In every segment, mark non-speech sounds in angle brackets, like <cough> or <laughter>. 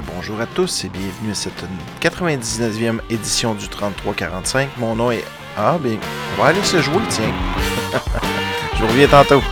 bonjour à tous et bienvenue à cette 99e édition du 3345. Mon nom est... Ah, bien, on va aller se jouer, tiens. <laughs> Je vous reviens tantôt.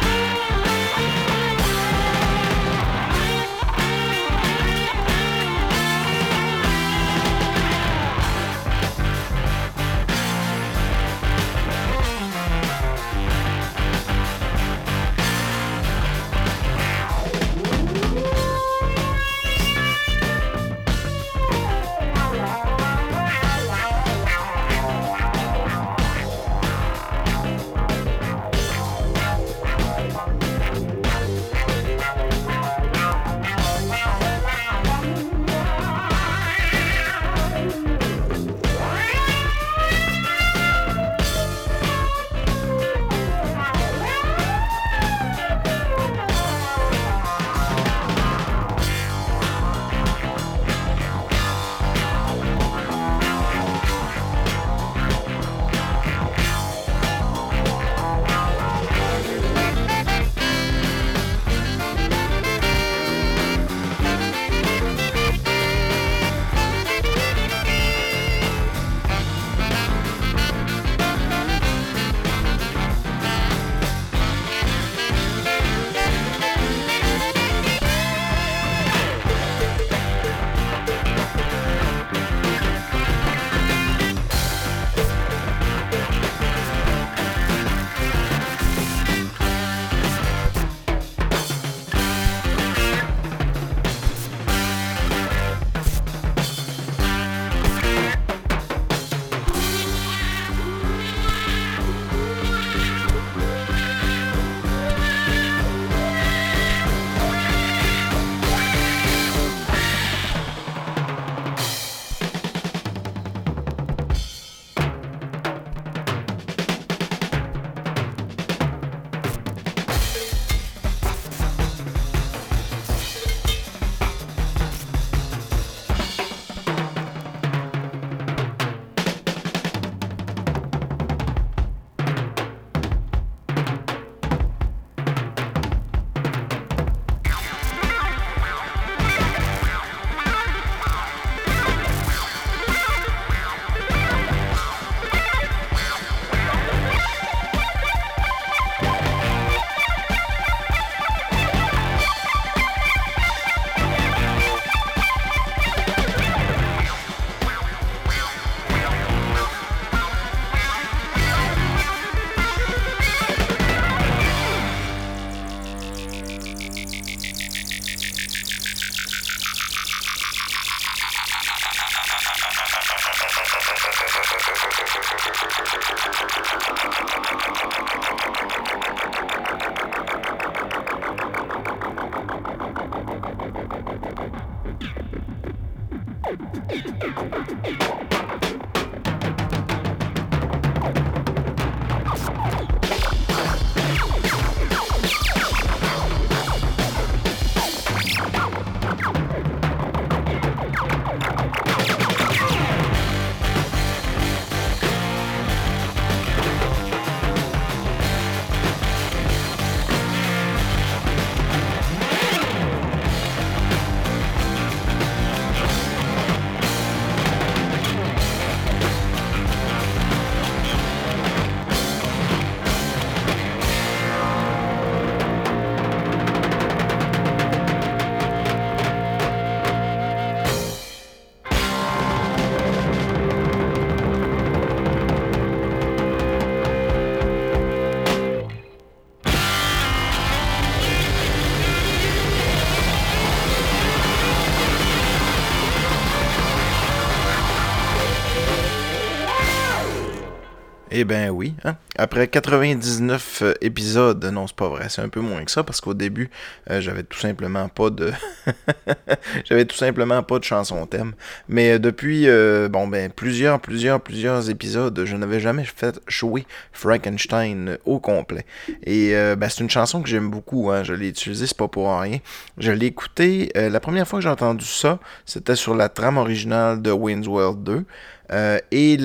Eh ben oui. Hein? Après 99 euh, épisodes, non, c'est pas vrai, c'est un peu moins que ça parce qu'au début, euh, j'avais tout simplement pas de <laughs> j'avais tout simplement pas de chanson thème. Mais euh, depuis ben plusieurs plusieurs plusieurs épisodes, je n'avais jamais fait jouer Frankenstein au complet. Et ben, c'est une chanson que j'aime beaucoup, hein. je l'ai utilisée, c'est pas pour rien. Je l'ai écouté la première fois que j'ai entendu ça, c'était sur la trame originale de Wayne's World 2. Euh, et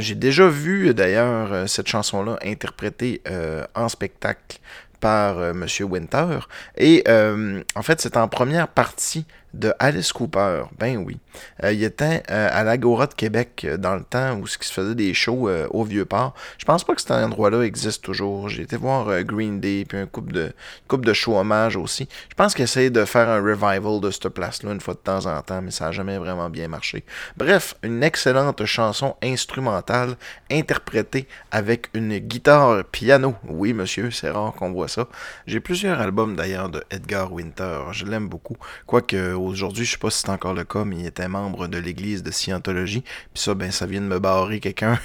j'ai déjà vu d'ailleurs euh, cette chanson-là interprétée euh, en spectacle par Monsieur Winter. Et en fait, c'est en première partie de Alice Cooper. Ben oui. Euh, il était euh, à l'Agora de Québec euh, dans le temps où ce qui se faisait des shows au Vieux-Port. Je pense pas que cet endroit-là existe toujours. J'ai été voir Green Day puis un couple de couple de shows hommage aussi. Je pense qu'il essayait de faire un revival de cette place-là une fois de temps en temps, mais ça n'a jamais vraiment bien marché. Bref, une excellente chanson instrumentale interprétée avec une guitare piano. Oui, monsieur, c'est rare qu'on voit ça. J'ai plusieurs albums d'ailleurs de Edgar Winter. Je l'aime beaucoup. Quoique aujourd'hui, je sais pas si c'est encore le cas, mais il était membre de l'église de Scientologie. Puis ça, ben, ça vient de me barrer quelqu'un.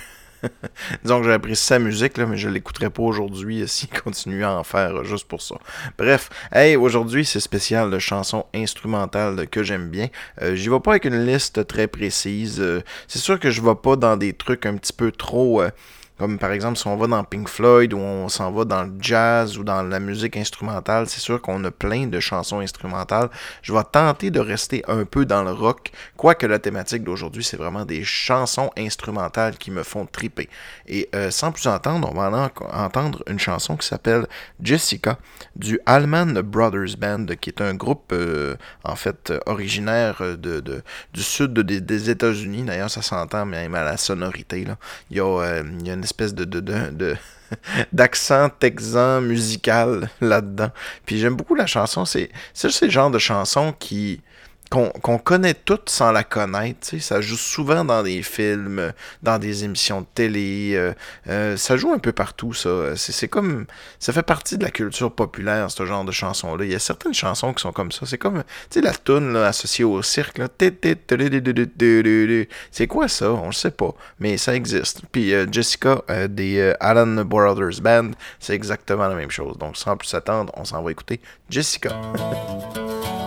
<laughs> Disons que j'ai apprécié sa musique, mais je l'écouterai pas aujourd'hui <laughs> s'il continue à en faire juste pour ça. Bref, hey, aujourd'hui c'est spécial de chansons instrumentales que j'aime bien. Euh, J'y vais pas avec une liste très précise. Euh, c'est sûr que je vais pas dans des trucs un petit peu trop... Comme par exemple, si on va dans Pink Floyd ou on s'en va dans le jazz ou dans la musique instrumentale, c'est sûr qu'on a plein de chansons instrumentales. Je vais tenter de rester un peu dans le rock, quoique la thématique d'aujourd'hui, c'est vraiment des chansons instrumentales qui me font triper. Et euh, sans plus entendre, on va entendre une chanson qui s'appelle Jessica du Allman Brothers Band, qui est un groupe euh, en fait originaire du sud des, États-Unis. D'ailleurs, ça s'entend même à la sonorité. Euh, il y a une espèce de, de, de, <laughs> d'accent texan musical là-dedans. Puis j'aime beaucoup la chanson. C'est, c'est le genre de chanson qui, qu'on connaît toutes sans la connaître. Ça joue souvent dans des films, dans des émissions de télé. Euh, euh, ça joue un peu partout, ça. C'est comme. Ça fait partie de la culture populaire, ce genre de chansons-là. Il y a certaines chansons qui sont comme ça. C'est comme. Tu sais, la toune associée au cirque. C'est quoi ça? On le sait pas. Mais ça existe. Puis euh, Jessica des Alan Brothers Band, c'est exactement la même chose. Donc sans plus attendre, on s'en va écouter Jessica. <laughs>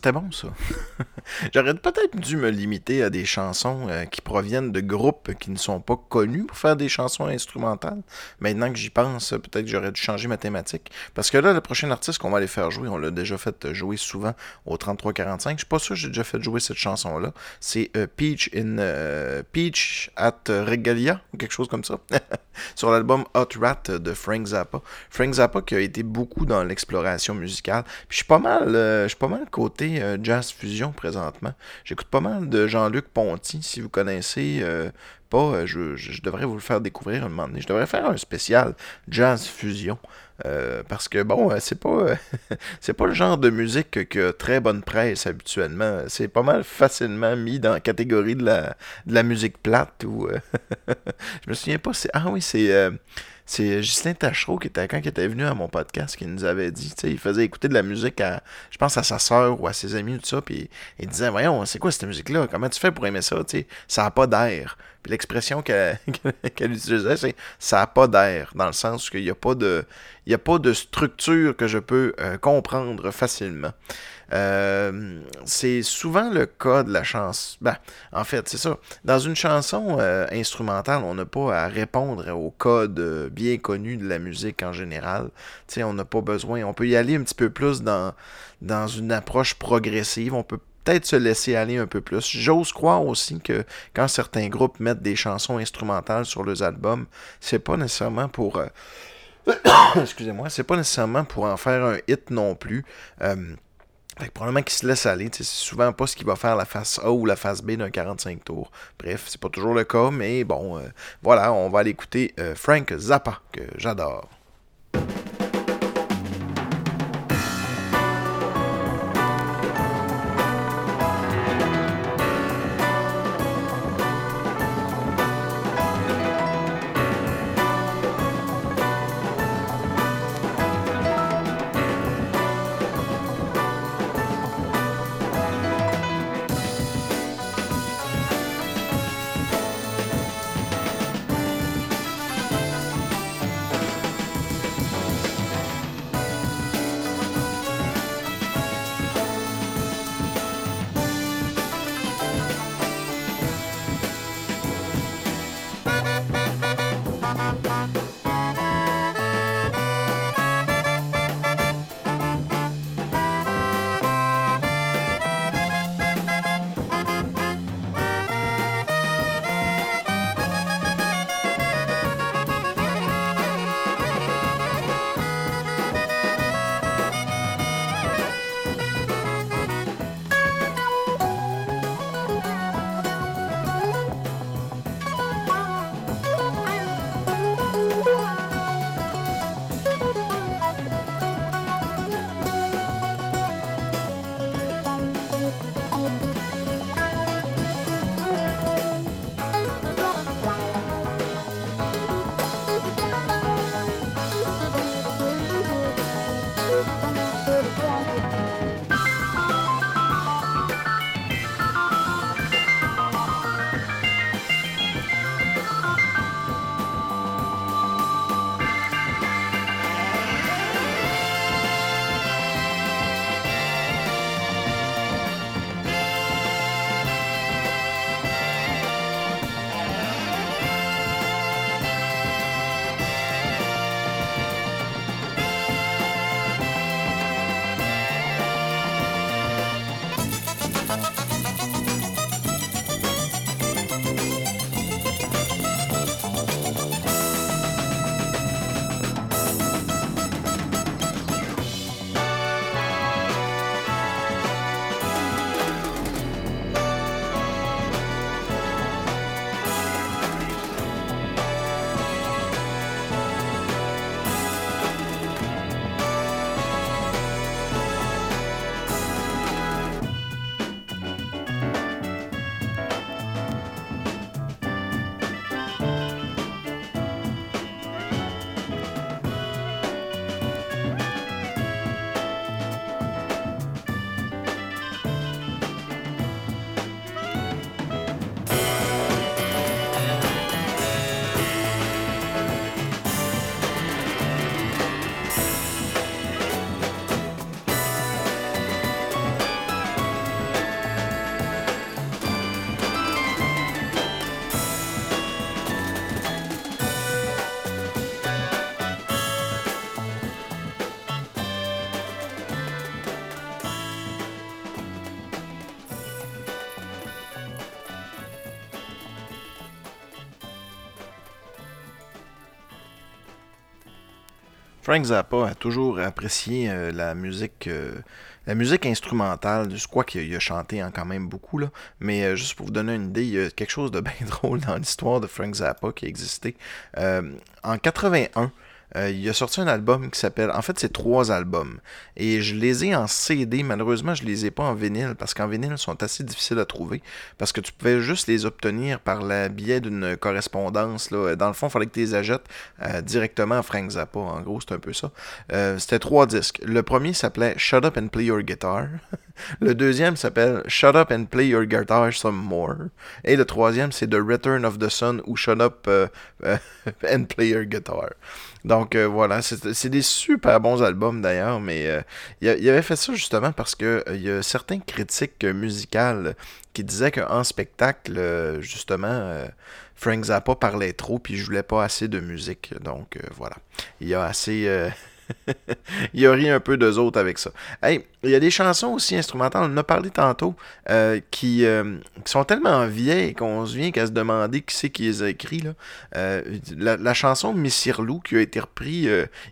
c'était bon ça. <laughs> J'aurais peut-être dû me limiter à des chansons euh, qui proviennent de groupes qui ne sont pas connus pour faire des chansons instrumentales. Maintenant que j'y pense, peut-être que j'aurais dû changer ma thématique. Parce que là, le prochain artiste qu'on va aller faire jouer, on l'a déjà fait jouer souvent au 33-45. Je suis pas sûr que j'ai déjà fait jouer cette chanson-là. C'est euh, Peach in euh, Peach at Regalia, ou quelque chose comme ça. <laughs> Sur l'album Hot Rat de Frank Zappa. Frank Zappa qui a été beaucoup dans l'exploration musicale. Puis je suis pas mal, je suis pas mal euh, jazz fusion présentement. J'écoute pas mal de Jean-Luc Ponty, si vous connaissez euh, pas, euh, je, devrais vous le faire découvrir un moment donné. Je devrais faire un spécial jazz fusion. parce que bon, c'est pas <laughs> c'est pas le genre de musique que très bonne presse habituellement. C'est pas mal facilement mis dans la catégorie de la, de la musique plate ou <laughs> je me souviens pas, ah oui, c'est c'est Justin Tachereau qui était quand il était venu à mon podcast qui nous avait dit, tu sais, il faisait écouter de la musique à, je pense à sa soeur ou à ses amis tout ça, puis il disait, voyons, c'est quoi cette musique-là, comment tu fais pour aimer ça, tu sais, ça n'a pas d'air. Puis l'expression <laughs> qu'elle utilisait, c'est ça n'a pas d'air, dans le sens qu'il n'y a pas de, il y a pas de structure que je peux euh, comprendre facilement. Euh, c'est souvent le cas de la chanson. Ben, en fait, c'est ça. Dans une chanson euh, instrumentale, on n'a pas à répondre au code bien connu de la musique en général. sais, on n'a pas besoin. On peut y aller un petit peu plus dans, dans une approche progressive. On peut peut-être se laisser aller un peu plus. J'ose croire aussi que quand certains groupes mettent des chansons instrumentales sur leurs albums, c'est pas nécessairement pour. Euh, <coughs> excusez-moi, c'est pas nécessairement pour en faire un hit non plus. Fait probablement qu'il se laisse aller. C'est souvent pas ce qui va faire la face A ou la face B d'un 45 tours. Bref, c'est pas toujours le cas, mais bon, euh, voilà, on va aller écouter euh, Frank Zappa, que j'adore. Frank Zappa a toujours apprécié la musique la musique instrumentale, je crois qu'il a, chanté en quand même beaucoup, mais juste pour vous donner une idée, il y a quelque chose de <laughs> bien drôle dans l'histoire de Frank Zappa qui a existé. en 81, euh, il a sorti un album qui s'appelle. En fait, c'est trois albums. Et je les ai en CD. Malheureusement, je les ai pas en vinyle parce qu'en vinyle, ils sont assez difficiles à trouver. Parce que tu pouvais juste les obtenir par le biais d'une correspondance. Là. Dans le fond, il fallait que tu les achètes euh, directement à Frank Zappa. En gros, c'est un peu ça. Euh, c'était trois disques. Le premier s'appelait Shut Up and Play Your Guitar. <laughs> le deuxième s'appelle Shut Up and Play Your Guitar Some More. Et le troisième, c'est The Return of the Sun ou Shut Up <laughs> and Play Your Guitar. Donc euh, voilà, c'est des super bons albums d'ailleurs, mais euh, il, avait fait ça justement parce que euh, il y a certains critiques musicales qui disaient qu'en spectacle, justement, Frank Zappa parlait trop puis je voulais pas assez de musique. Donc voilà, il y a assez <laughs> il a ri un peu d'eux autres avec ça. Hey, il y a des chansons aussi instrumentales, on en a parlé tantôt, euh, qui, euh, qui, sont tellement vieilles qu'on se vient qu'à se demander qui c'est qui les a écrits. Là. Euh, la, chanson Missirlou qui a été repris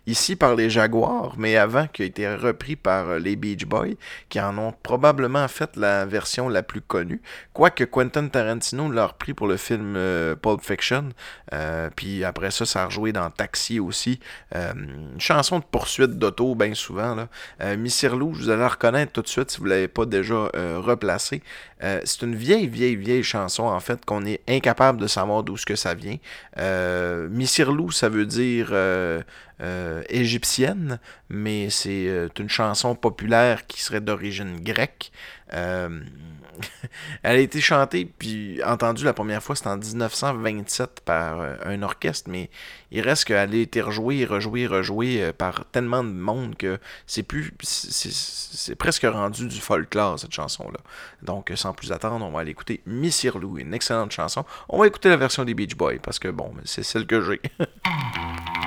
ici par les Jaguars, mais avant qui a été repris par les Beach Boys, qui en ont probablement fait la version la plus connue. Quoique Quentin Tarantino l'a repris pour le film Pulp Fiction, puis après ça, ça a rejoué dans Taxi aussi. une chanson de poursuite d'auto, bien souvent. Là. Missirlou, je vous la reconnaître tout de suite si vous ne l'avez pas déjà euh, replacé. Euh, c'est une vieille, vieille, vieille chanson, en fait, qu'on est incapable de savoir d'où ce que ça vient. Euh, ça veut dire égyptienne, mais c'est une chanson populaire qui serait d'origine grecque. <laughs> elle a été chantée puis entendue la première fois, c'était en 1927 par euh, un orchestre, mais il reste qu'elle a été rejouée, rejouée, rejouée euh, par tellement de monde que c'est plus. C'est presque rendu du folklore, cette chanson-là. Donc, sans plus attendre, on va aller écouter Missirlou, une excellente chanson. On va écouter la version des Beach Boys parce que, bon, c'est celle que j'ai. <laughs>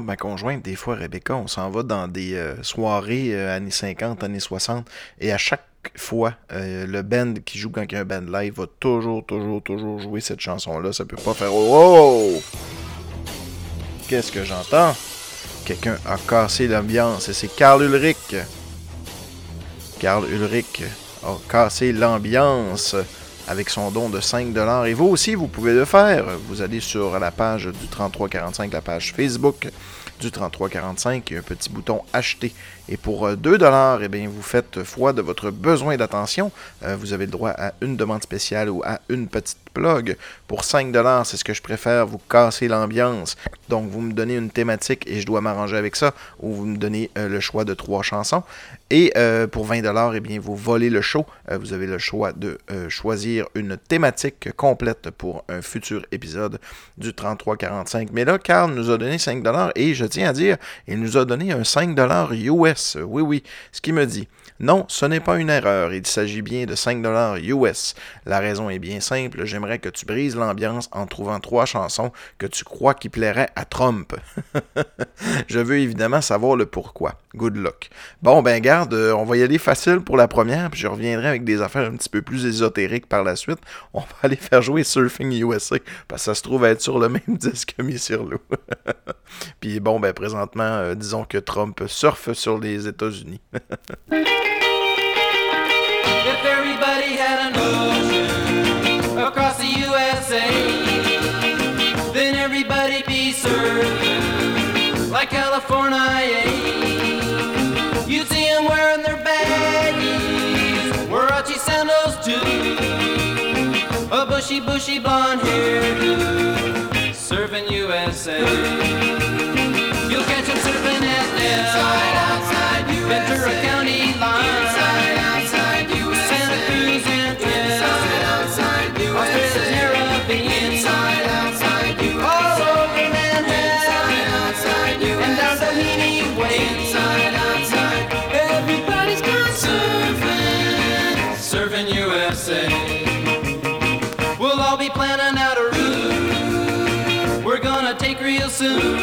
Ma conjointe, des fois, Rebecca, on s'en va dans des euh, soirées euh, années 50, années 60, et à chaque fois, euh, le band qui joue quand il y a un band live va toujours, toujours, toujours jouer cette chanson-là. Ça peut pas faire Oh! Qu'est-ce que j'entends? Quelqu'un a cassé l'ambiance et c'est Carl Ulrich. Carl Ulrich a cassé l'ambiance avec son don de 5$. Et vous aussi, vous pouvez le faire. Vous allez sur la page du 3345, la page Facebook du 3345. Il y a un petit bouton acheter. Et pour 2 dollars, eh bien, vous faites foi de votre besoin d'attention. vous avez le droit à une demande spéciale ou à une petite plug. Pour 5 dollars, c'est ce que je préfère, vous casser l'ambiance. Donc, vous me donnez une thématique et je dois m'arranger avec ça, ou vous me donnez le choix de trois chansons. Et pour 20 dollars, eh bien, vous volez le show. vous avez le choix de choisir une thématique complète pour un futur épisode du 3345. Mais là, Carl nous a donné 5 dollars et je tiens à dire, il nous a donné un 5 dollars Oui, oui, ce qui me dit. Non, ce n'est pas une erreur, il s'agit bien de 5 dollars US. La raison est bien simple, j'aimerais que tu brises l'ambiance en trouvant trois chansons que tu crois qui plairaient à Trump. <laughs> je veux évidemment savoir le pourquoi. Good luck. Bon, ben garde, euh, on va y aller facile pour la première, puis je reviendrai avec des affaires un petit peu plus ésotériques par la suite. On va aller faire jouer Surfing USA, parce que ça se trouve être sur le même <laughs> disque mis sur l'eau. puis bon, ben présentement, euh, disons que Trump surfe sur les États-Unis. <laughs> If everybody had an ocean across the USA, then everybody'd be served like California. You'd see them wearing their baggies, Warachi sandals too, a bushy, bushy blonde hairdo, serving USA. You'll catch them surfing at Inside, soon.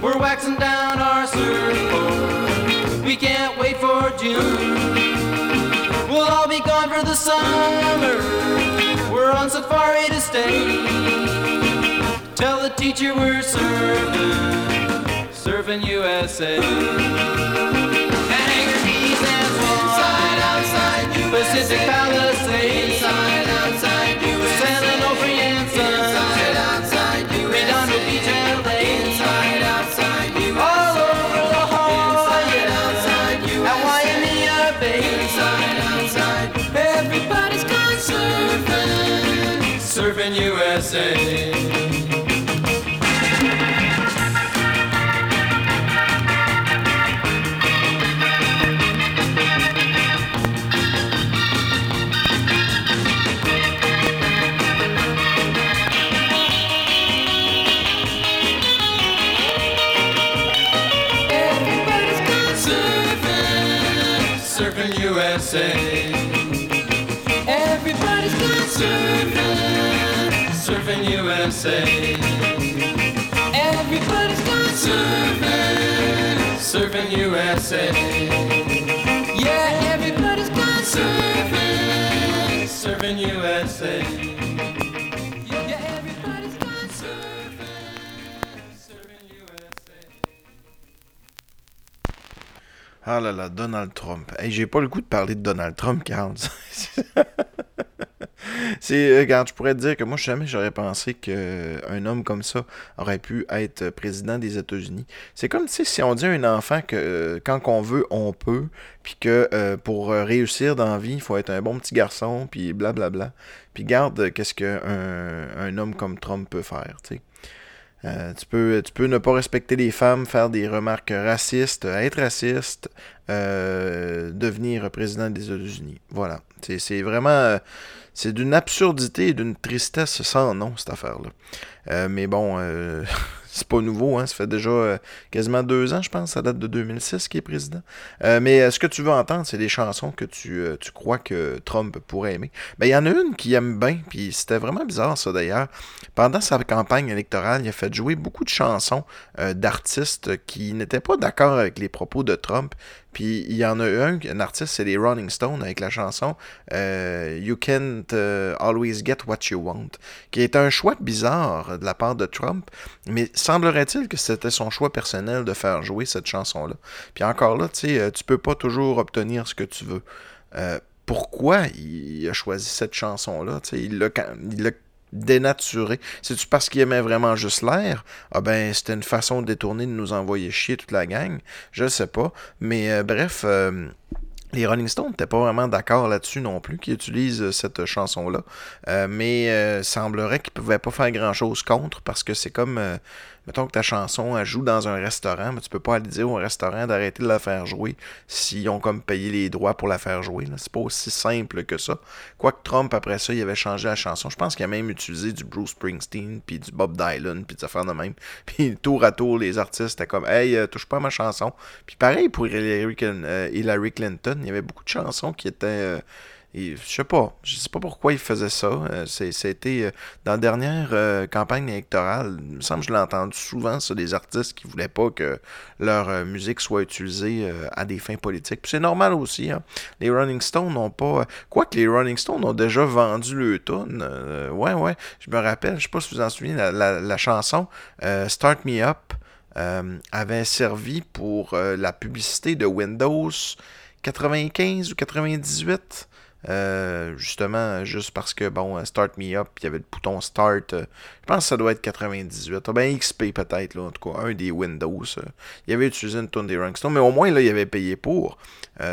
We're waxing down our surfboard. We can't wait for June. We'll all be gone for the summer. We're on safari to stay. Tell the teacher we're surfing, surfing USA. And Inside, outside, Pacific Palisades. Inside, outside, USA. Say Everybody's gone surfing, surfing USA. Yeah, everybody's gone surfing, surfing USA. Ah là là, Donald Trump. Hey, j'ai pas le goût de parler de Donald Trump, Carl. <laughs> <laughs> Euh, je pourrais dire que moi, jamais j'aurais pensé qu'un euh, homme comme ça aurait pu être président des États-Unis. C'est comme si on dit à un enfant que euh, quand on veut, on peut, puis que pour réussir dans la vie, il faut être un bon petit garçon, puis blablabla. Puis garde qu'est-ce qu'un un homme comme Trump peut faire, tu tu, peux, tu peux ne pas respecter les femmes, faire des remarques racistes, être raciste, devenir président des États-Unis. Voilà. C'est vraiment. C'est d'une absurdité et d'une tristesse sans nom, cette affaire-là. Euh, mais bon, euh, <laughs> c'est pas nouveau, hein? ça fait déjà euh, quasiment deux ans, je pense, ça date de 2006 qu'il est président. mais ce que tu veux entendre, c'est des chansons que tu, tu crois que Trump pourrait aimer. Ben, il y en a une qui aime bien, puis c'était vraiment bizarre ça d'ailleurs. Pendant sa campagne électorale, il a fait jouer beaucoup de chansons d'artistes qui n'étaient pas d'accord avec les propos de Trump, puis il y en a un, un artiste, c'est les Rolling Stones avec la chanson euh, You Can't euh, Always Get What You Want, qui est un choix bizarre de la part de Trump, mais semblerait-il que c'était son choix personnel de faire jouer cette chanson-là. Puis encore là, tu sais, euh, tu peux pas toujours obtenir ce que tu veux. pourquoi il a choisi cette chanson-là? Il l'a dénaturé. C'est-tu parce qu'il aimait vraiment juste l'air? Ah ben, c'était une façon détournée de nous envoyer chier toute la gang. Je sais pas. Mais euh, bref, euh, les Rolling Stones n'étaient pas vraiment d'accord là-dessus non plus, qu'ils utilisent euh, cette chanson-là. Euh, mais semblerait qu'ils ne pouvaient pas faire grand-chose contre parce que c'est comme, mettons que ta chanson elle joue dans un restaurant, mais tu peux pas aller dire au restaurant d'arrêter de la faire jouer s'ils ont comme payé les droits pour la faire jouer. C'est pas aussi simple que ça. Quoique Trump, après ça, il avait changé la chanson. Je pense qu'il a même utilisé du Bruce Springsteen, puis du Bob Dylan, puis des affaires de même. <laughs> Puis tour à tour, les artistes étaient comme « Hey, touche pas à ma chanson ». Puis pareil pour Hillary Clinton, il y avait beaucoup de chansons qui étaient. Euh, je sais pas. Je sais pas pourquoi il faisait ça. Euh, C'était euh, dans la dernière campagne électorale. Il me semble que je l'ai entendu souvent, ça, des artistes qui voulaient pas que leur musique soit utilisée à des fins politiques. c'est normal aussi. Hein. Les Rolling Stones n'ont pas. Quoique les Rolling Stones ont déjà vendu le tune. ouais, ouais. Je me rappelle, je sais pas si vous en souvenez, la, chanson Start Me Up. avait servi pour la publicité de Windows 95 ou 98. Euh, justement, juste parce que, bon, Start Me Up, il y avait le bouton Start. Euh, je pense que ça doit être 98. Ah, ben XP peut-être, là, en tout cas, un des Windows. Euh. il avait utilisé une tonne des Rolling mais au moins, là, il avait payé pour.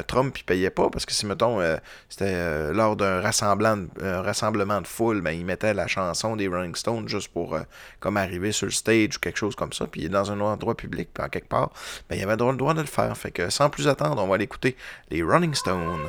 Trump, il payait pas, parce que si, mettons, c'était lors d'un rassemblement, rassemblement de foule, ben, il mettait la chanson des Rolling Stones juste pour, comme, arriver sur le stage ou quelque chose comme ça, puis il est dans un endroit public, en quelque part, ben, il avait le droit de le faire. Fait que, sans plus attendre, on va l'écouter, les Rolling Stones.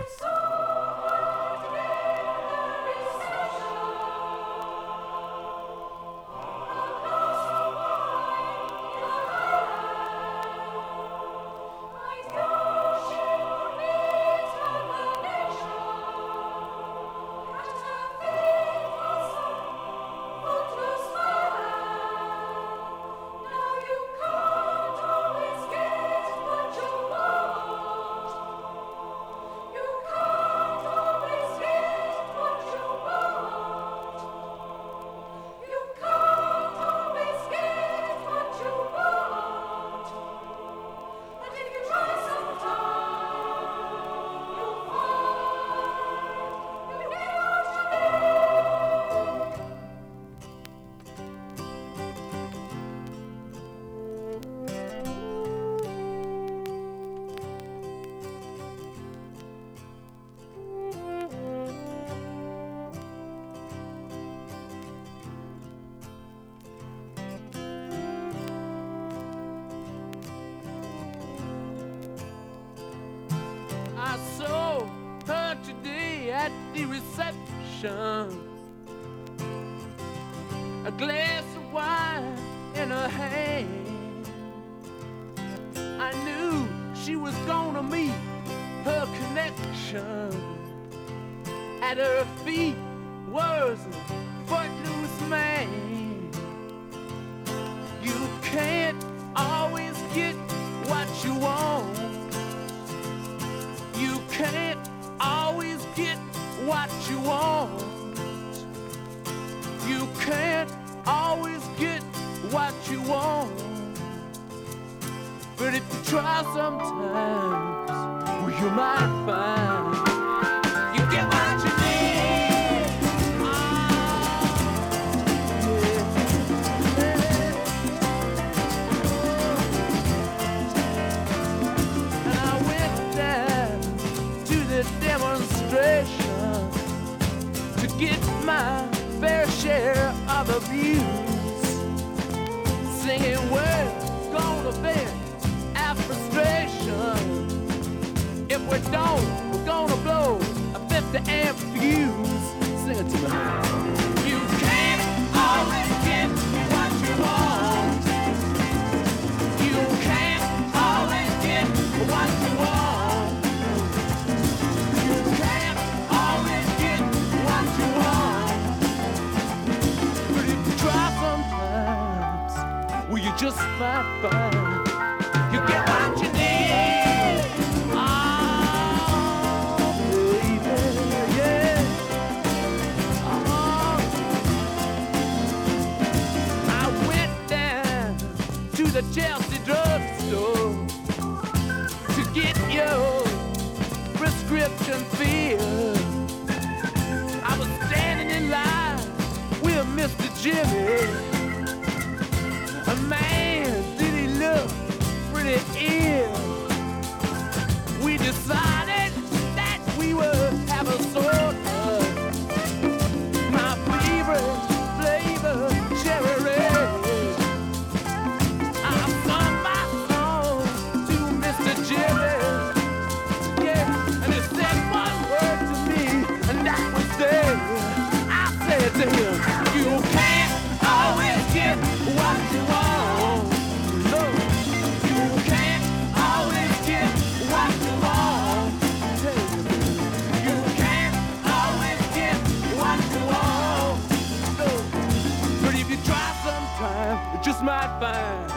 ocean. A glass of wine in her hand. I knew she was gonna meet her connection. At her feet, was. just might find you get what you need. Oh, baby, yeah. Oh. I went down to the Chelsea drugstore to get your prescription filled. I was standing in line with Mr. Jimmy. Might find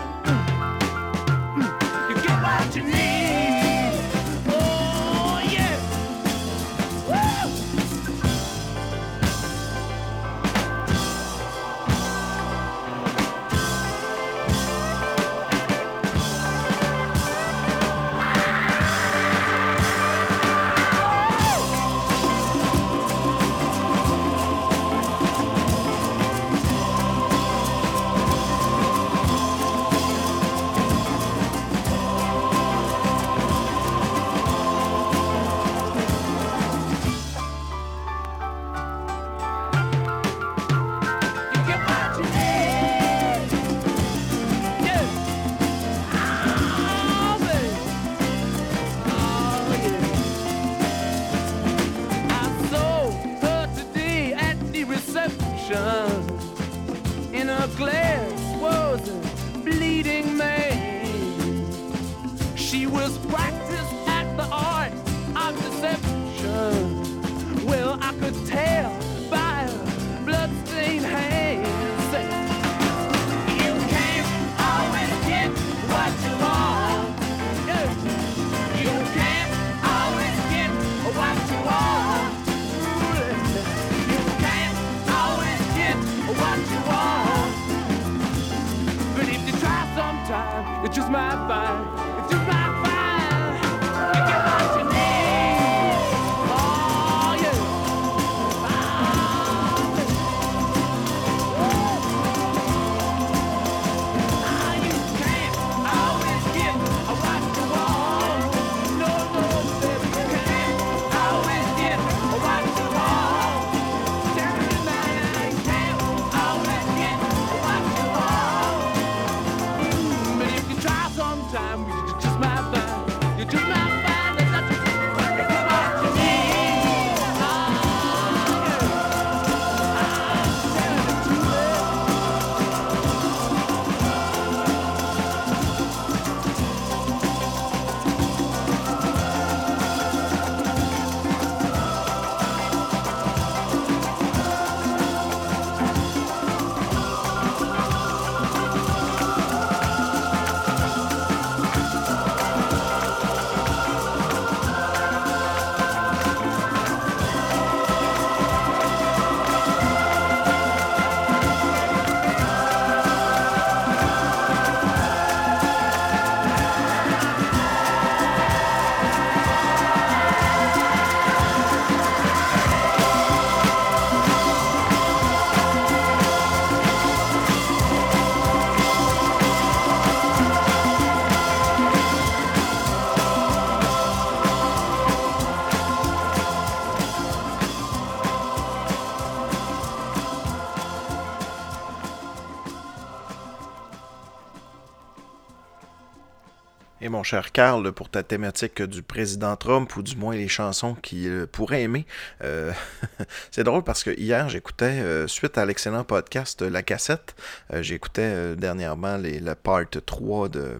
mon cher Carl, pour ta thématique du président Trump, ou du moins les chansons qu'il pourrait aimer, euh, <laughs> c'est drôle parce que hier, j'écoutais, euh, suite à l'excellent podcast La Cassette, euh, j'écoutais dernièrement les, le part 3 de,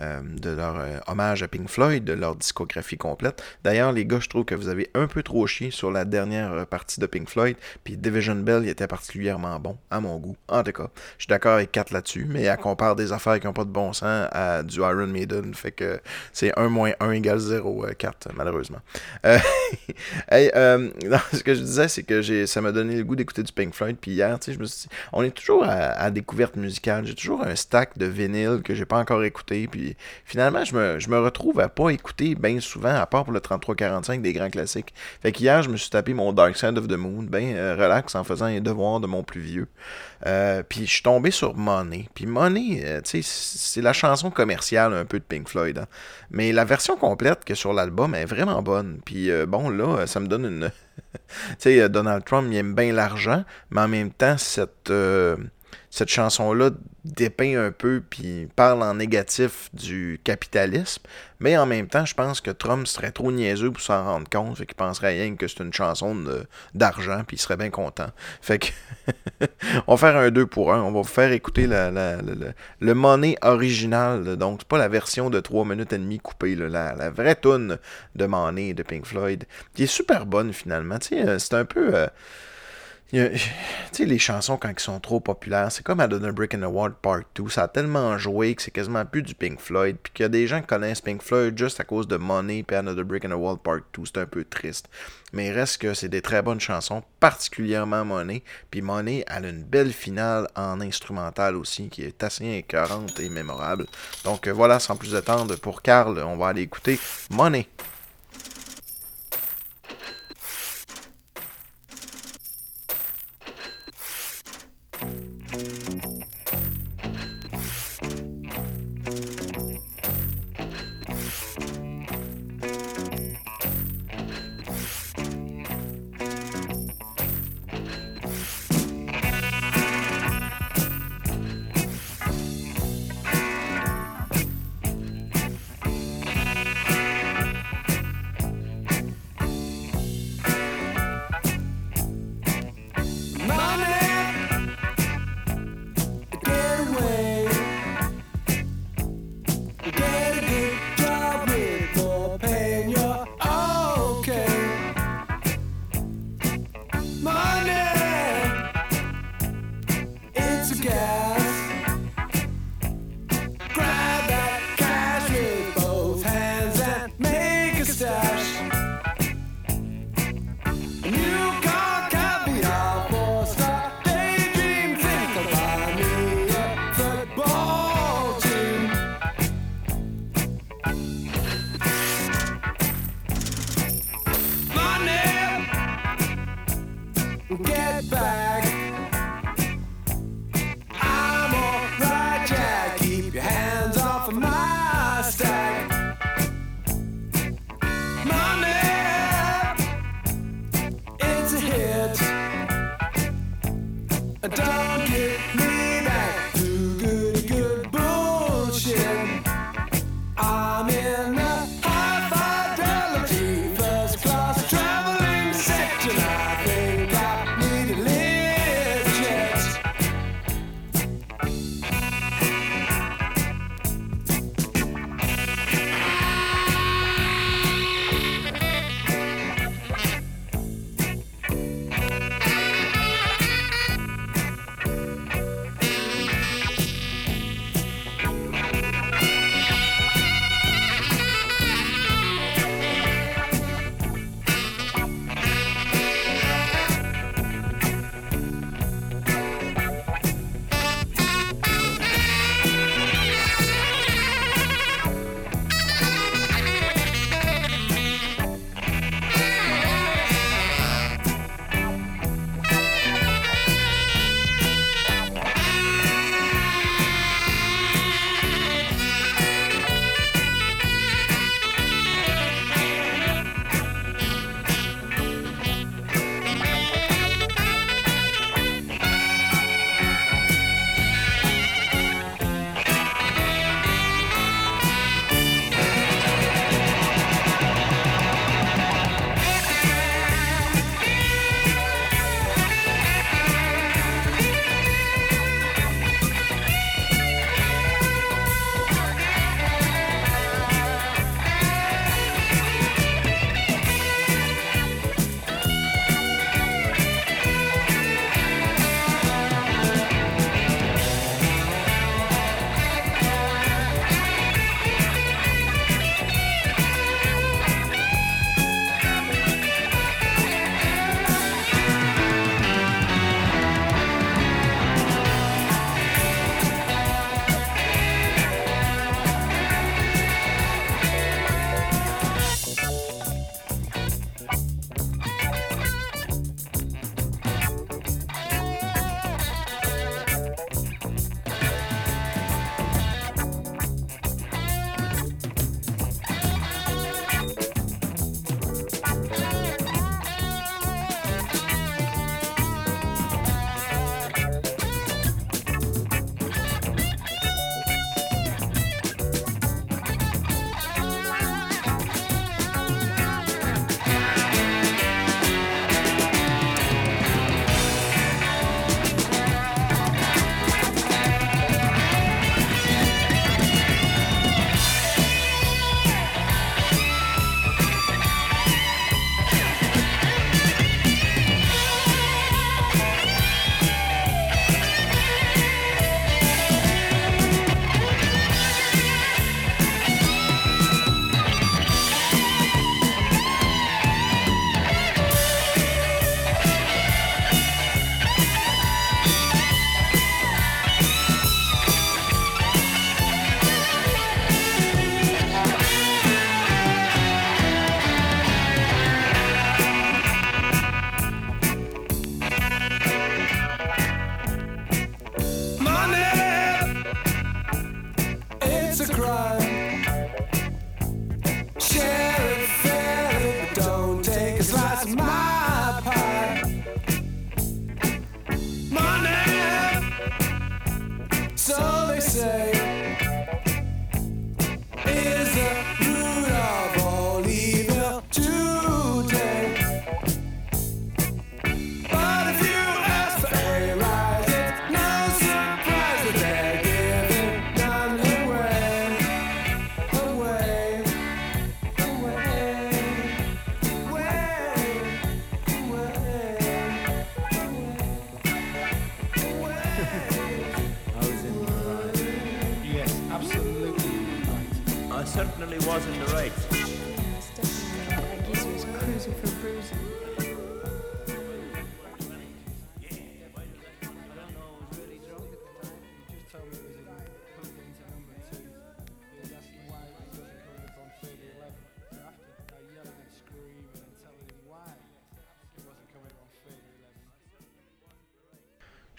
euh, de leur euh, hommage à Pink Floyd, de leur discographie complète. D'ailleurs, les gars, je trouve que vous avez un peu trop chié sur la dernière euh, partie de Pink Floyd, puis Division Bell il était particulièrement bon, à mon goût. En tout cas, je suis d'accord avec Kat là-dessus, mais elle compare des affaires qui n'ont pas de bon sens à du Iron Maiden, fait que c'est 1 moins 1 égale 0, euh, 4, malheureusement. <laughs> Hey, <laughs> ce que je disais, c'est que ça m'a donné le goût d'écouter du Pink Floyd, puis hier, tu sais, je me suis dit, on est toujours à, à découverte musicale, j'ai toujours un stack de vinyle que j'ai pas encore écouté, puis Finalement, je me, retrouve à pas écouter bien souvent, à part pour le 33-45 des grands classiques. Fait qu'hier, je me suis tapé mon Dark Side of the Moon, ben euh, relax, en faisant les devoirs de mon plus vieux. Euh, puis je suis tombé sur Money. Puis Money, euh, tu sais, c'est la chanson commerciale un peu de Pink Floyd. hein. Mais la version complète que sur l'album est vraiment bonne. Puis bon, là, ça me donne une... <laughs> tu sais, Donald Trump, il aime bien l'argent, mais en même temps, cette, cette chanson-là dépeint un peu, puis parle en négatif du capitalisme. Mais en même temps, je pense que Trump serait trop niaiseux pour s'en rendre compte, fait qu'il penserait rien que c'est une chanson d'argent, puis il serait bien content. Fait que, <laughs> on va faire un 2 pour 1. On va vous faire écouter la, le money original, donc c'est pas la version de 3 minutes et demie coupée, là, la, vraie tune de Money de Pink Floyd, qui est super bonne finalement. Tu euh, c'est un peu... euh, tu sais, les chansons, quand ils sont trop populaires, c'est comme Another Brick in the Wall Part 2. Ça a tellement joué que c'est quasiment plus du Pink Floyd. Puis qu'il y a des gens qui connaissent Pink Floyd juste à cause de Money puis Another Brick in the Wall Part 2. C'est un peu triste. Mais il reste que c'est des très bonnes chansons, particulièrement Money. Puis Money, elle a une belle finale en instrumental aussi, qui est assez écœurante et mémorable. Donc euh, voilà, sans plus attendre, pour Carl, on va aller écouter. Money,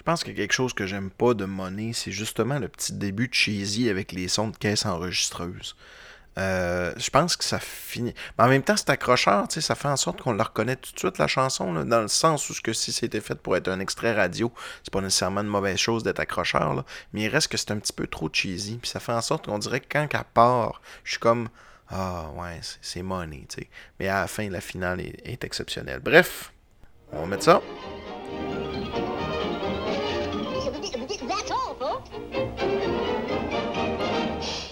pense qu'il y a quelque chose que j'aime pas de Money, c'est justement le petit début cheesy avec les sons de caisse enregistreuse. Euh, je pense que ça finit. Mais en même temps, c'est accrocheur, ça fait en sorte qu'on la reconnaît tout de suite, la chanson, dans le sens où que si c'était fait pour être un extrait radio, c'est pas nécessairement une mauvaise chose d'être accrocheur, là, mais il reste que c'est un petit peu trop cheesy, puis ça fait en sorte qu'on dirait que quand elle part, je suis comme Ah ouais, c'est- c'est money, tu sais. Mais à la fin, la finale est, est exceptionnelle. Bref, on va mettre ça.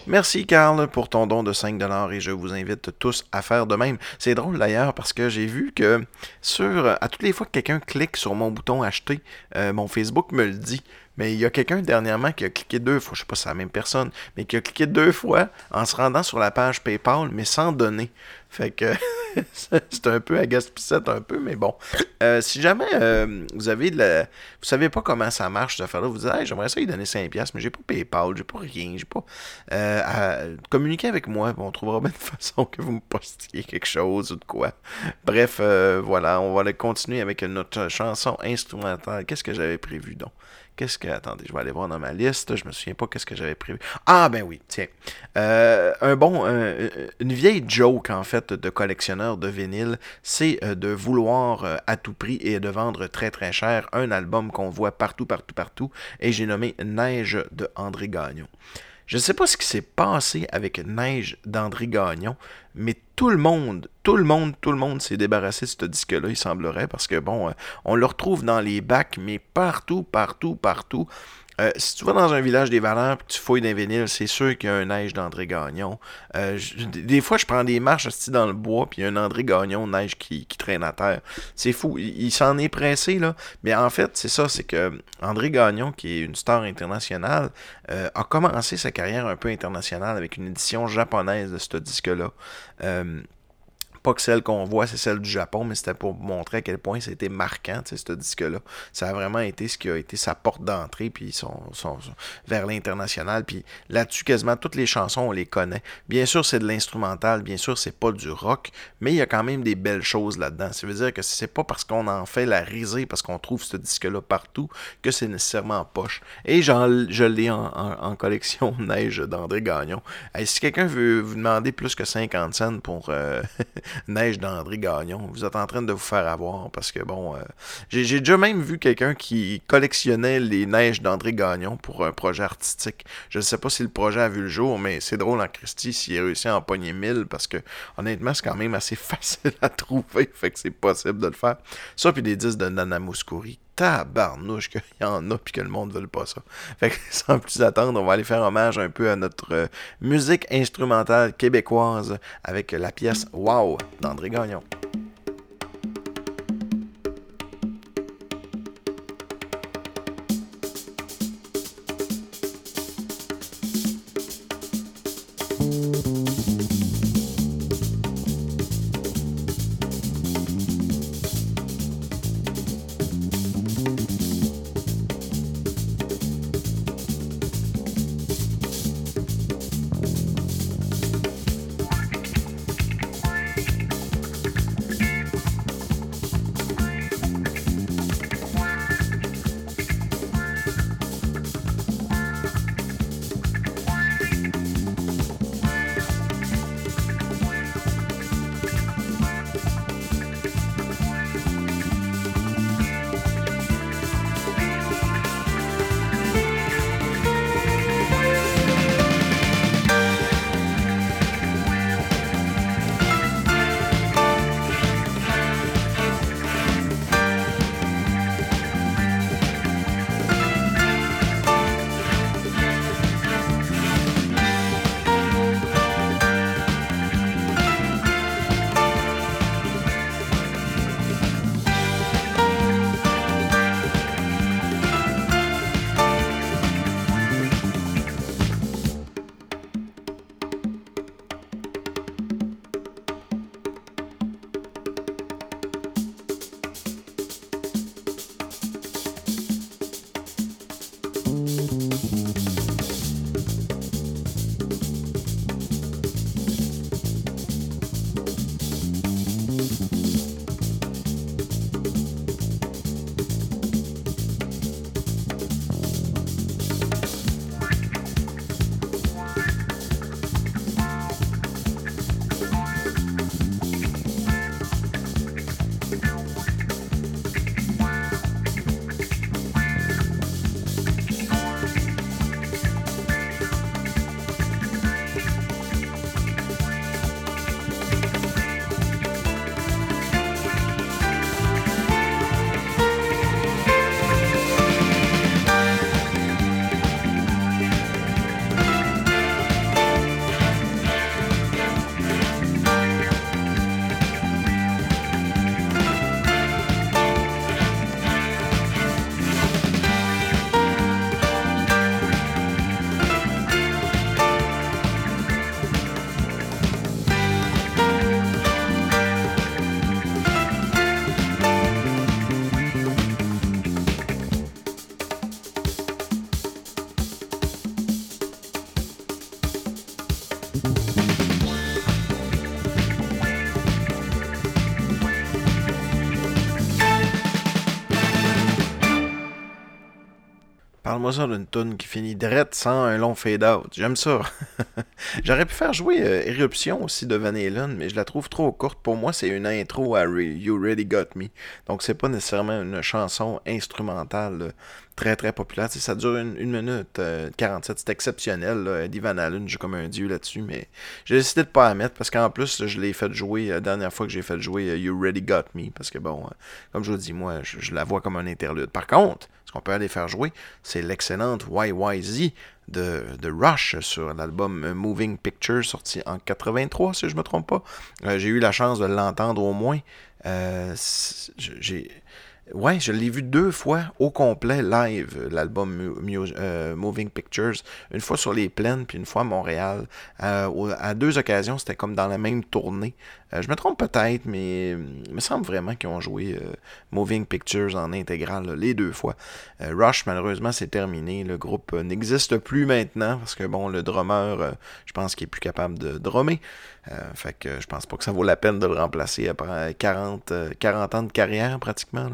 Merci Carl pour ton don de 5$ et je vous invite tous à faire de même. C'est drôle d'ailleurs parce que j'ai vu que sur à toutes les fois que quelqu'un clique sur mon bouton acheter, euh, mon Facebook me le dit. Mais il y a quelqu'un dernièrement qui a cliqué deux fois, je sais pas si c'est la même personne, mais qui a cliqué deux fois en se rendant sur la page PayPal, mais sans donner. Fait que <laughs> c'est un peu agaspissette un peu, mais bon. Euh, si jamais euh, vous avez de la... Vous savez pas comment ça marche, cette affaire-là, vous dites hey, j'aimerais ça lui donner 5$, mais j'ai pas PayPal, j'ai pas rien, j'ai pas. Euh, à- communiquez avec moi, on trouvera bien une façon que vous me postiez quelque chose ou de quoi. Bref, voilà, on va continuer avec notre chanson instrumentale. Qu'est-ce que j'avais prévu donc? Qu'est-ce que. Attendez, je vais aller voir dans ma liste. Je me souviens pas qu'est-ce que j'avais prévu. Ah, ben oui, tiens. Un bon. un- une vieille joke, en fait, de collectionneur de vinyle, c'est euh, de vouloir euh, à tout prix et de vendre très très cher un album qu'on voit partout, partout, partout. Et j'ai nommé Neige de André Gagnon. Je ne sais pas ce qui s'est passé avec Neige d'André Gagnon, mais tout le monde, tout le monde, tout le monde s'est débarrassé de ce disque-là, il semblerait, parce que bon, euh, on le retrouve dans les bacs, mais partout, partout, partout. Euh, si tu vas dans un village des valeurs et que tu fouilles d'un vinyle, c'est sûr qu'il y a un neige d'André Gagnon. Euh, des fois, je prends des marches assis dans le bois, puis il y a un André Gagnon neige qui, qui traîne à terre. C'est fou. Il, il s'en est pressé, là. Mais en fait, c'est ça, c'est que André Gagnon, qui est une star internationale, euh, a commencé sa carrière un peu internationale avec une édition japonaise de ce disque-là. Pas que celle qu'on voit, c'est celle du Japon, mais c'était pour montrer à quel point c'était marquant, ce disque-là. Ça a vraiment été ce qui a été sa porte d'entrée, puis son, son- son- vers l'international. Puis là-dessus, quasiment toutes les chansons, on les connaît. Bien sûr, c'est de l'instrumental, bien sûr, c'est pas du rock, mais il y a quand même des belles choses là-dedans. Ça veut dire que c'est pas parce qu'on en fait la risée, parce qu'on trouve ce disque-là partout, que c'est nécessairement en poche. Et je l'ai en, en- collection <laughs> Neige d'André Gagnon. Si quelqu'un veut vous demander plus que 50 cents pour euh, <laughs> Neige d'André Gagnon, vous êtes en train de vous faire avoir parce que bon, euh, j'ai déjà même vu quelqu'un qui collectionnait les neiges d'André Gagnon pour un projet artistique. Je ne sais pas si le projet a vu le jour, mais c'est drôle en Christie s'il a réussi à en pogner 1000 parce que honnêtement, c'est quand même assez <laughs> facile à trouver, fait que c'est possible de le faire. Ça, puis des disques de Nana Mouskouri. Tabarnouche qu'il y en a puis que le monde ne veut pas ça. Fait que <laughs> sans plus attendre, on va aller faire hommage un peu à notre euh, musique instrumentale québécoise avec la pièce Wow d'André Gagnon. Parle-moi ça d'une tune qui finit direct sans un long fade-out. J'aime ça. <laughs> J'aurais pu faire jouer euh, Éruption aussi de Van Halen, mais je la trouve trop courte. Pour moi, c'est une intro à You Really Got Me. Donc, c'est pas nécessairement une chanson instrumentale euh, très très populaire. Tu sais, ça dure une, minute euh, 47. C'est exceptionnel. Là. Eddie Van Halen, j'ai comme un dieu là-dessus, mais j'ai décidé de pas la mettre parce qu'en plus, je l'ai fait jouer la dernière fois que j'ai fait jouer euh, You Really Got Me. Parce que bon, euh, comme je vous dis, moi, je la vois comme un interlude. Par contre, ce qu'on peut aller faire jouer, c'est l'excellente YYZ de, Rush sur l'album Moving Pictures sorti en 83, si je me trompe pas. Euh, j'ai eu la chance de l'entendre au moins. Euh. Ouais, je l'ai vu deux fois au complet live, l'album euh, Moving Pictures. Une fois sur les plaines, puis une fois à Montréal. Euh, à deux occasions, c'était comme dans la même tournée. Euh, je me trompe peut-être, mais il me semble vraiment qu'ils ont joué euh, Moving Pictures en intégrale les deux fois. Euh, Rush, malheureusement, c'est terminé. Le groupe n'existe plus maintenant parce que, bon, le drummer, je pense qu'il est plus capable de drummer. Fait que je pense pas que ça vaut la peine de le remplacer après 40, euh, 40 ans de carrière pratiquement.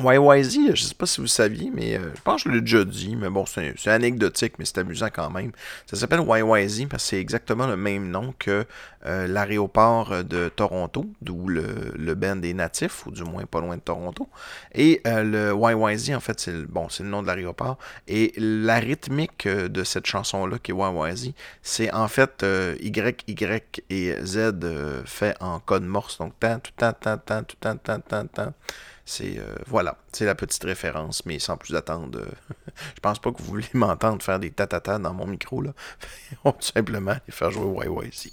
YYZ, je sais pas si vous saviez, mais euh, je pense que je l'ai déjà dit, mais bon, c'est anecdotique, mais c'est amusant quand même. Ça s'appelle YYZ parce que c'est exactement le même nom que euh, l'aéroport de Toronto, d'où le, le band est natif, ou du moins pas loin de Toronto. Et euh, le YYZ, en fait, c'est le, nom de l'aéroport. Et la rythmique de cette chanson-là, qui est YYZ, c'est en fait Y, Y et Z fait en code morse. Donc, tant, tout, tant, tant, tant, tout, tant, tant, tant, tant. C'est euh, voilà, c'est la petite référence, mais sans plus attendre. euh, <laughs> je pense pas que vous voulez <laughs> m'entendre faire des tatata dans mon micro là. <laughs> On va tout simplement aller faire jouer YYZ.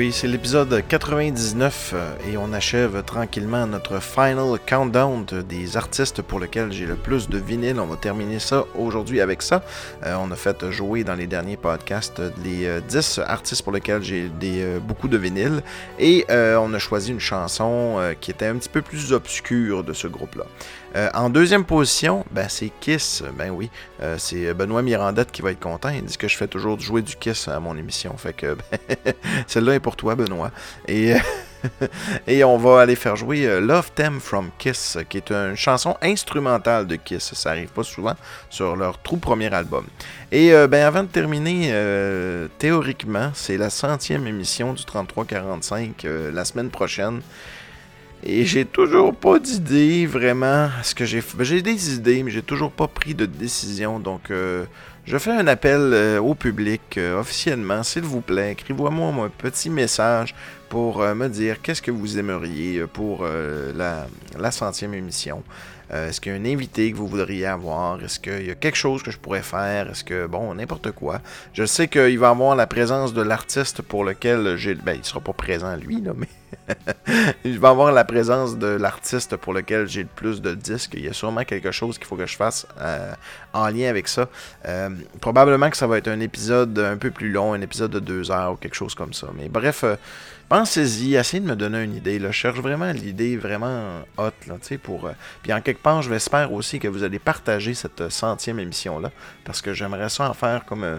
Oui, c'est l'épisode 99 euh, et on achève tranquillement notre final countdown de- des artistes pour lesquels j'ai le plus de vinyle. On va terminer ça aujourd'hui avec ça. Euh, on a fait jouer dans les derniers podcasts euh, les euh, 10 artistes pour lesquels j'ai euh, beaucoup de vinyle et euh, on a choisi une chanson euh, qui était un petit peu plus obscure de ce groupe-là. Euh, en deuxième position, ben, c'est Kiss. Ben oui, euh, c'est Benoît Mirandette qui va être content. Il dit que je fais toujours jouer du Kiss à mon émission. Fait que ben, <laughs> celle-là est pour toi, Benoît. Et, <laughs> et on va aller faire jouer euh, Love Them from Kiss, qui est une chanson instrumentale de Kiss. Ça arrive pas souvent sur leur tout premier album. Et ben, avant de terminer, théoriquement, c'est la centième émission du 3345 euh, la semaine prochaine. Et j'ai toujours pas d'idée vraiment. Ce que j'ai, ben, j'ai des idées, mais j'ai toujours pas pris de décision. Donc, euh, je fais un appel euh, au public euh, officiellement, s'il vous plaît. Écrivez-moi un petit message pour me dire qu'est-ce que vous aimeriez pour la centième émission. Euh, Est-ce qu'il y a un invité que vous voudriez avoir? Est-ce qu'il y a quelque chose que je pourrais faire? Est-ce que, bon, n'importe quoi. Je sais qu'il va avoir la présence de l'artiste pour lequel j'ai... Ben, il sera pas présent, lui, là, mais... <laughs> il va avoir la présence de l'artiste pour lequel j'ai le plus de disques. Il y a sûrement quelque chose qu'il faut que je fasse euh, en lien avec ça. Euh, probablement que ça va être un épisode un peu plus long, un épisode de deux heures ou quelque chose comme ça. Mais bref, pensez-y, essayez de me donner une idée. Je cherche vraiment l'idée vraiment hot. Là, pour, euh, Puis en quelque part, je l'espère aussi que vous allez partager cette euh, centième émission-là. Parce que j'aimerais ça en faire comme... euh,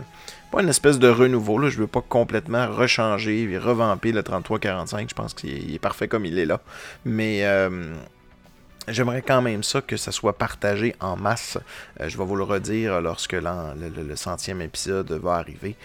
pas une espèce de renouveau, là. je veux pas complètement rechanger et revamper le 3345, je pense qu'il est, parfait comme il est là. Mais j'aimerais quand même ça que ça soit partagé en masse. Je vais vous le redire lorsque le, centième épisode va arriver.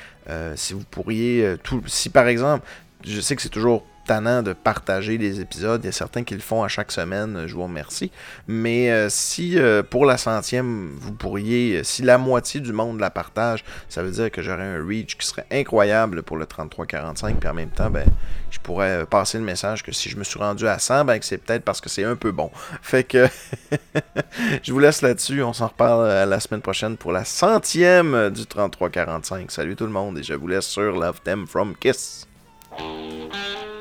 Si vous pourriez, tout, si par exemple, je sais que c'est toujours tannant de partager les épisodes. Il y a certains qui le font à chaque semaine, je vous remercie. Mais euh, si euh, pour la centième, vous pourriez, euh, si la moitié du monde la partage, ça veut dire que j'aurais un reach qui serait incroyable pour le 3345. Puis en même temps, ben, je pourrais passer le message que si je me suis rendu à 100, ben, c'est peut-être parce que c'est un peu bon. <laughs> Fait que <laughs> je vous laisse là-dessus. On s'en reparle la semaine prochaine pour la centième du 3345. Salut tout le monde et je vous laisse sur Love Them from Kiss. Thank you.